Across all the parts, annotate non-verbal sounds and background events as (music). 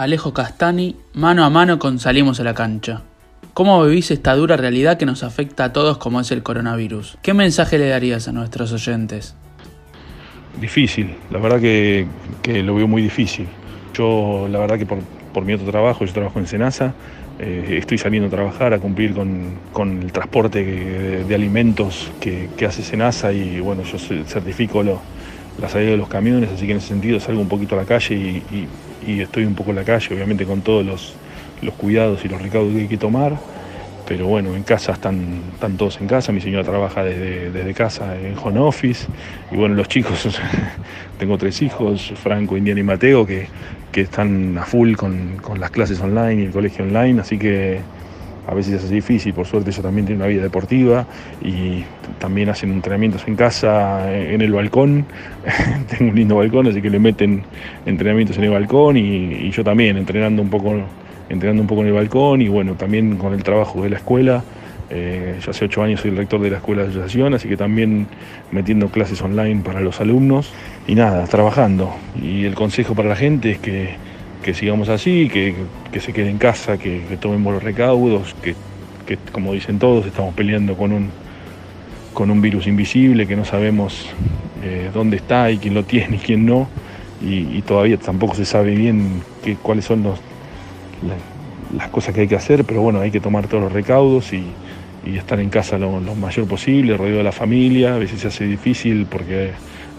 Alejo Castani, mano a mano con Salimos a la cancha. ¿Cómo vivís esta dura realidad que nos afecta a todos como es el coronavirus? ¿Qué mensaje le darías a nuestros oyentes? Difícil, la verdad que, lo veo muy difícil. Yo, la verdad que por, mi otro trabajo, yo trabajo en Senasa, eh, estoy saliendo a trabajar, a cumplir con, el transporte de, alimentos que, hace Senasa y bueno, yo certifico la salida de los camiones, así que en ese sentido salgo un poquito a la calle y, estoy un poco en la calle, obviamente con todos los, cuidados y los recaudos que hay que tomar. Pero bueno, en casa están, todos en casa, mi señora trabaja desde, casa en home office. Y bueno, los chicos, (laughs) tengo tres hijos, Franco, Indiana y Mateo, que, están a full con, con las clases online y el colegio online, así que a veces es difícil, por suerte yo también tengo una vida deportiva y también hacen entrenamientos en casa, en el balcón, (laughs) tengo un lindo balcón, así que le meten entrenamientos en el balcón y, yo también entrenando un poco entrenando un poco en el balcón y bueno, también con el trabajo de la escuela. Eh, yo hace ocho años soy el rector de la escuela de asociación, así que también metiendo clases online para los alumnos y nada, trabajando. Y el consejo para la gente es que que sigamos así, que, se quede en casa, que, tomemos los recaudos, que, como dicen todos estamos peleando con un, con un virus invisible que no sabemos eh, dónde está y quién lo tiene y quién no, y, todavía tampoco se sabe bien cuáles son los, las cosas que hay que hacer, pero bueno, hay que tomar todos los recaudos y, estar en casa lo, lo mayor posible, rodeado de la familia, a veces se hace difícil porque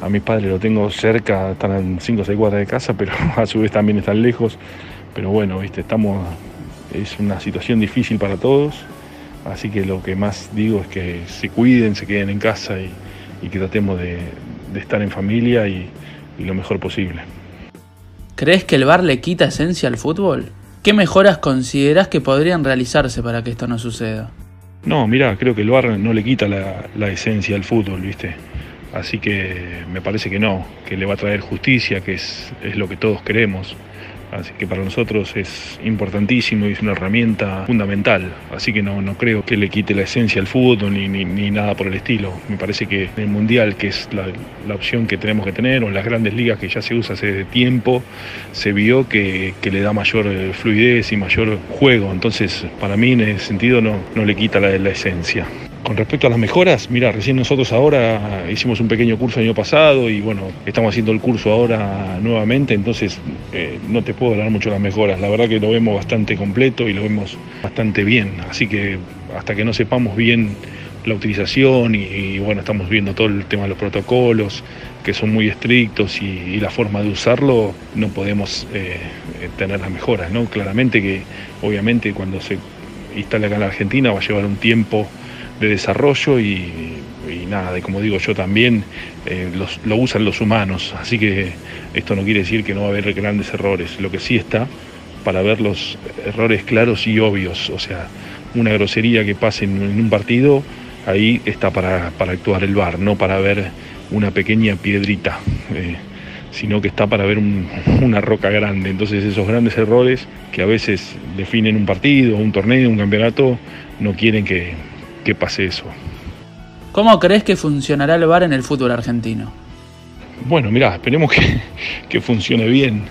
a mi padre lo tengo cerca, están en 5 o 6 cuadras de casa, pero (laughs) a su vez también están lejos. Pero bueno, viste, estamos, es una situación difícil para todos, así que lo que más digo es que se cuiden, se queden en casa y, que tratemos de, estar en familia y, lo mejor posible. ¿Crees que el bar le quita esencia al fútbol? ¿Qué mejoras consideras que podrían realizarse para que esto no suceda? No, mira, creo que el bar no le quita la, la esencia al fútbol, ¿viste? Así que me parece que no, que le va a traer justicia, que es, es lo que todos queremos. Así que para nosotros es importantísimo y es una herramienta fundamental. Así que no, no creo que le quite la esencia al fútbol ni, ni, nada por el estilo. Me parece que el Mundial, que es la, la, opción que tenemos que tener, o en las grandes ligas que ya se usa hace tiempo, se vio que, que le da mayor eh, fluidez y mayor juego. Entonces, para mí en ese sentido no, no le quita la, la esencia. Con respecto a las mejoras, mira, recién nosotros ahora hicimos un pequeño curso el año pasado y bueno, estamos haciendo el curso ahora nuevamente, entonces eh, no te puedo hablar mucho de las mejoras. La verdad que lo vemos bastante completo y lo vemos bastante bien, así que hasta que no sepamos bien la utilización y, bueno, estamos viendo todo el tema de los protocolos que son muy estrictos y, la forma de usarlo, no podemos eh, tener las mejoras, ¿no? Claramente que obviamente cuando se instale acá en la Argentina va a llevar un tiempo de desarrollo y, nada, y como digo yo también, eh, lo usan los humanos, así que esto no quiere decir que no va a haber grandes errores, lo que sí está para ver los errores claros y obvios, o sea, una grosería que pase en, un partido, ahí está para, actuar el VAR, no para ver una pequeña piedrita. Eh, sino que está para ver una roca grande. Entonces esos grandes errores que a veces definen un partido, un torneo, un campeonato, no quieren que, que pase eso. ¿Cómo crees que funcionará el VAR en el fútbol argentino? Bueno, mirá, esperemos que, funcione bien.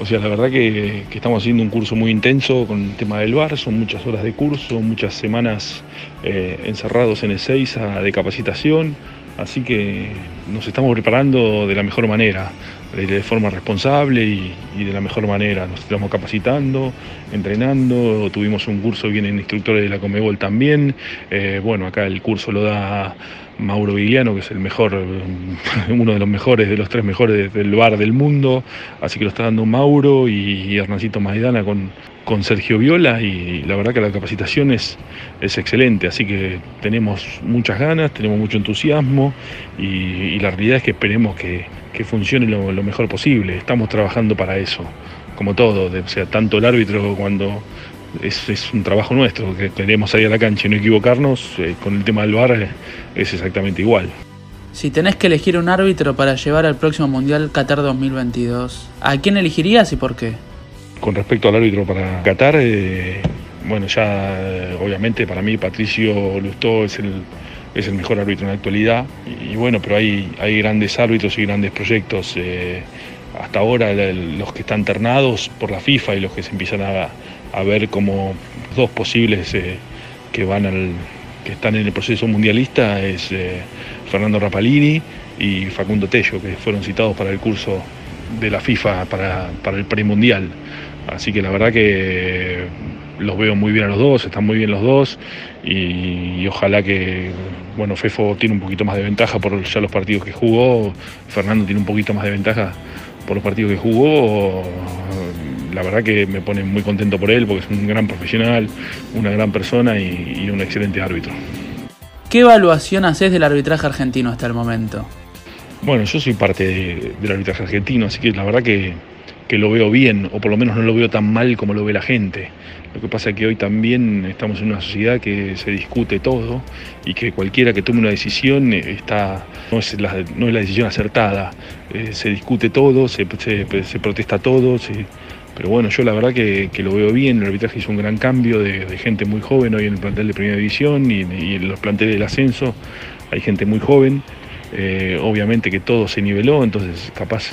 O sea, la verdad que, estamos haciendo un curso muy intenso con el tema del VAR, son muchas horas de curso, muchas semanas eh, encerrados en el 6 de capacitación, así que nos estamos preparando de la mejor manera de forma responsable y, de la mejor manera. Nos estamos capacitando, entrenando, tuvimos un curso bien en instructores de la Comebol también. Eh, bueno, acá el curso lo da Mauro Vigliano, que es el mejor, (laughs) uno de los mejores, de los tres mejores del bar del mundo, así que lo está dando Mauro y, Hernancito Maidana con, con Sergio Viola y la verdad que la capacitación es, es excelente, así que tenemos muchas ganas, tenemos mucho entusiasmo y, la realidad es que esperemos que, funcione lo, mejor posible, estamos trabajando para eso, como todo, o sea, tanto el árbitro cuando es, un trabajo nuestro, que queremos salir a la cancha y no equivocarnos, eh, con el tema del VAR eh, es exactamente igual. Si tenés que elegir un árbitro para llevar al próximo Mundial Qatar 2022, ¿a quién elegirías y por qué? Con respecto al árbitro para Qatar, eh, bueno, ya obviamente para mí Patricio Lustó es el, es el mejor árbitro en la actualidad. Y, bueno, pero hay, hay grandes árbitros y grandes proyectos. hasta ahora los que están ternados por la FIFA y los que se empiezan a, ver como dos posibles eh, que van al que están en el proceso mundialista es eh, Fernando Rapalini y Facundo Tello, que fueron citados para el curso de la FIFA para, para el premundial. Así que la verdad que los veo muy bien a los dos, están muy bien los dos y, ojalá que, bueno, Fefo tiene un poquito más de ventaja por ya los partidos que jugó, Fernando tiene un poquito más de ventaja por los partidos que jugó, la verdad que me pone muy contento por él porque es un gran profesional, una gran persona y, un excelente árbitro. ¿Qué evaluación haces del arbitraje argentino hasta el momento? Bueno, yo soy parte del arbitraje argentino, así que la verdad que que lo veo bien, o por lo menos no lo veo tan mal como lo ve la gente. Lo que pasa es que hoy también estamos en una sociedad que se discute todo y que cualquiera que tome una decisión está, no, es la, no es la decisión acertada. Eh, se discute todo, se, protesta todo, pero bueno, yo la verdad que, lo veo bien. El arbitraje hizo un gran cambio de, gente muy joven hoy en el plantel de Primera División y, en los planteles del ascenso. Hay gente muy joven. Eh, obviamente que todo se niveló, entonces capaz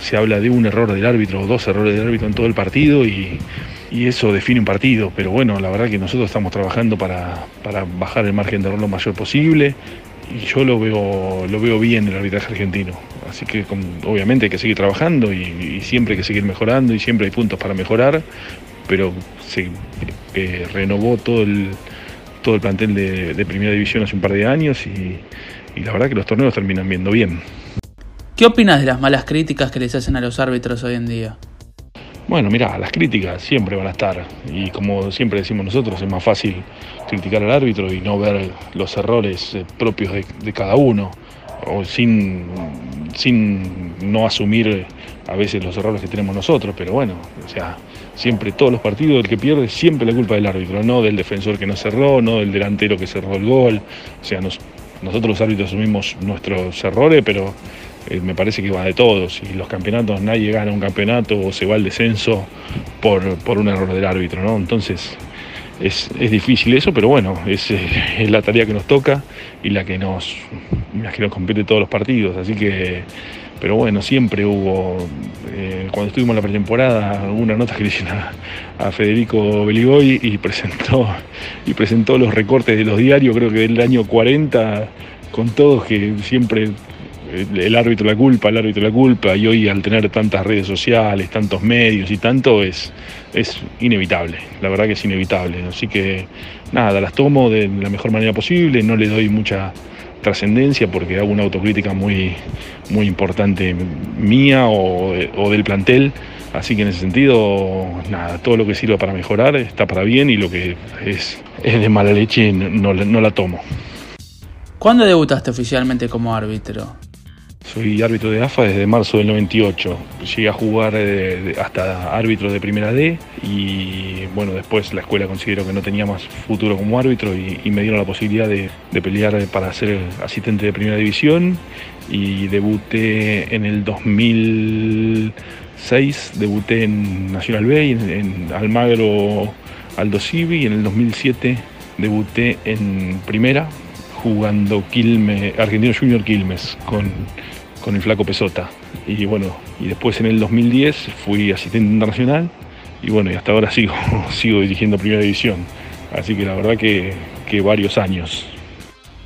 se habla de un error del árbitro o dos errores del árbitro en todo el partido y, eso define un partido. Pero bueno, la verdad que nosotros estamos trabajando para, bajar el margen de error lo mayor posible y yo lo veo, lo veo bien el arbitraje argentino. Así que obviamente hay que seguir trabajando y, siempre hay que seguir mejorando y siempre hay puntos para mejorar, pero se eh, renovó todo el, todo el plantel de, Primera División hace un par de años y, y la verdad que los torneos terminan viendo bien. ¿Qué opinas de las malas críticas que les hacen a los árbitros hoy en día? Bueno, mira, las críticas siempre van a estar. Y como siempre decimos nosotros, es más fácil criticar al árbitro y no ver los errores eh, propios de, cada uno. O sin, sin no asumir a veces los errores que tenemos nosotros, pero bueno, o sea, siempre todos los partidos el que pierde siempre la culpa del árbitro, no del defensor que no cerró, no del delantero que cerró el gol, o sea, nosotros los árbitros asumimos nuestros errores, pero eh, me parece que va de todos. Y los campeonatos, nadie gana un campeonato o se va al descenso por, un error del árbitro, ¿no? Entonces es, difícil eso, pero bueno, es, eh, (laughs) es, la tarea que nos toca y la que nos, la que nos compete todos los partidos. Así que, pero bueno, siempre hubo, eh, cuando estuvimos en la pretemporada, una nota que le hicieron a, Federico Beligoy y presentó, y presentó los recortes de los diarios, creo que del año 40, con todos que siempre el árbitro la culpa, el árbitro la culpa, y hoy al tener tantas redes sociales, tantos medios y tanto, es, es inevitable, la verdad que es inevitable. Así que nada, las tomo de la mejor manera posible, no le doy mucha trascendencia porque hago una autocrítica muy, muy importante mía o, del plantel. Así que en ese sentido, nada, todo lo que sirva para mejorar está para bien y lo que es, es de mala leche no, no la tomo. ¿Cuándo debutaste oficialmente como árbitro? Soy árbitro de AFA desde marzo del 98. Llegué a jugar eh, hasta árbitro de primera D y bueno, después la escuela consideró que no tenía más futuro como árbitro y, me dieron la posibilidad de, pelear para ser asistente de primera división y debuté en el 2006, debuté en Nacional B, en, Almagro Aldo Civi y en el 2007 debuté en primera jugando Argentino Junior Quilmes con con el flaco Pesota. Y bueno, y después en el 2010 fui asistente internacional y bueno, y hasta ahora sigo, (laughs) sigo dirigiendo Primera División. Así que la verdad que, varios años.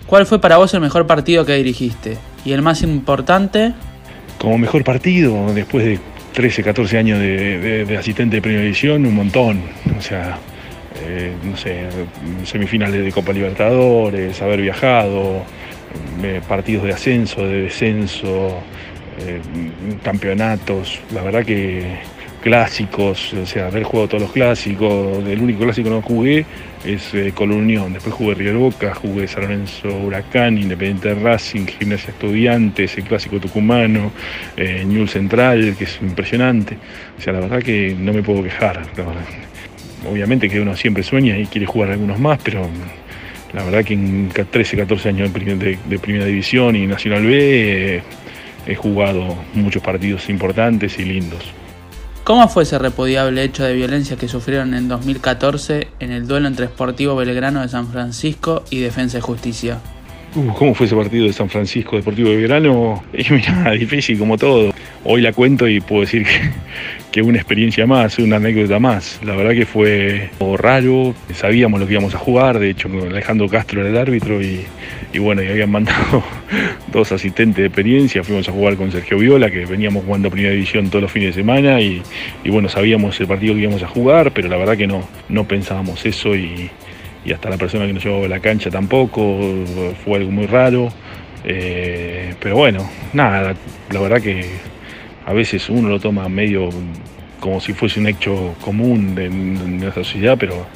¿Cuál fue para vos el mejor partido que dirigiste? ¿Y el más importante? Como mejor partido, después de 13, 14 años de, asistente de Primera División, un montón. O sea, eh, no sé, semifinales de Copa Libertadores, haber viajado, eh, partidos de ascenso, de descenso, eh, campeonatos, la verdad que clásicos, o sea, haber jugado todos los clásicos, el único clásico que no jugué es eh, Unión, después jugué River Boca, jugué San Lorenzo Huracán, Independiente Racing, Gimnasia Estudiantes, el clásico tucumano, eh, Ñul Central, que es impresionante, o sea, la verdad que no me puedo quejar, obviamente que uno siempre sueña y quiere jugar algunos más, pero la verdad que en 13, 14 años de, Primera División y Nacional B eh, he jugado muchos partidos importantes y lindos. ¿Cómo fue ese repudiable hecho de violencia que sufrieron en 2014 en el duelo entre Sportivo Belgrano de San Francisco y Defensa y Justicia? Uh, ¿Cómo fue ese partido de San Francisco Deportivo de Verano? (laughs) Y mira, difícil como todo. Hoy la cuento y puedo decir que, que una experiencia más, una anécdota más. La verdad que fue raro, sabíamos lo que íbamos a jugar, de hecho Alejandro Castro era el árbitro y, bueno, y habían mandado (laughs) dos asistentes de experiencia, fuimos a jugar con Sergio Viola, que veníamos jugando Primera División todos los fines de semana y, bueno, sabíamos el partido que íbamos a jugar, pero la verdad que no, no pensábamos eso y y hasta la persona que nos llevaba a la cancha tampoco, fue algo muy raro. Eh, pero bueno, nada, la verdad que a veces uno lo toma medio como si fuese un hecho común de, nuestra sociedad, pero,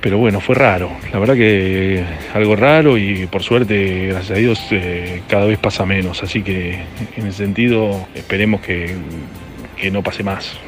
pero bueno, fue raro. La verdad que algo raro y por suerte, gracias a Dios, eh, cada vez pasa menos. Así que en ese sentido esperemos que, que no pase más.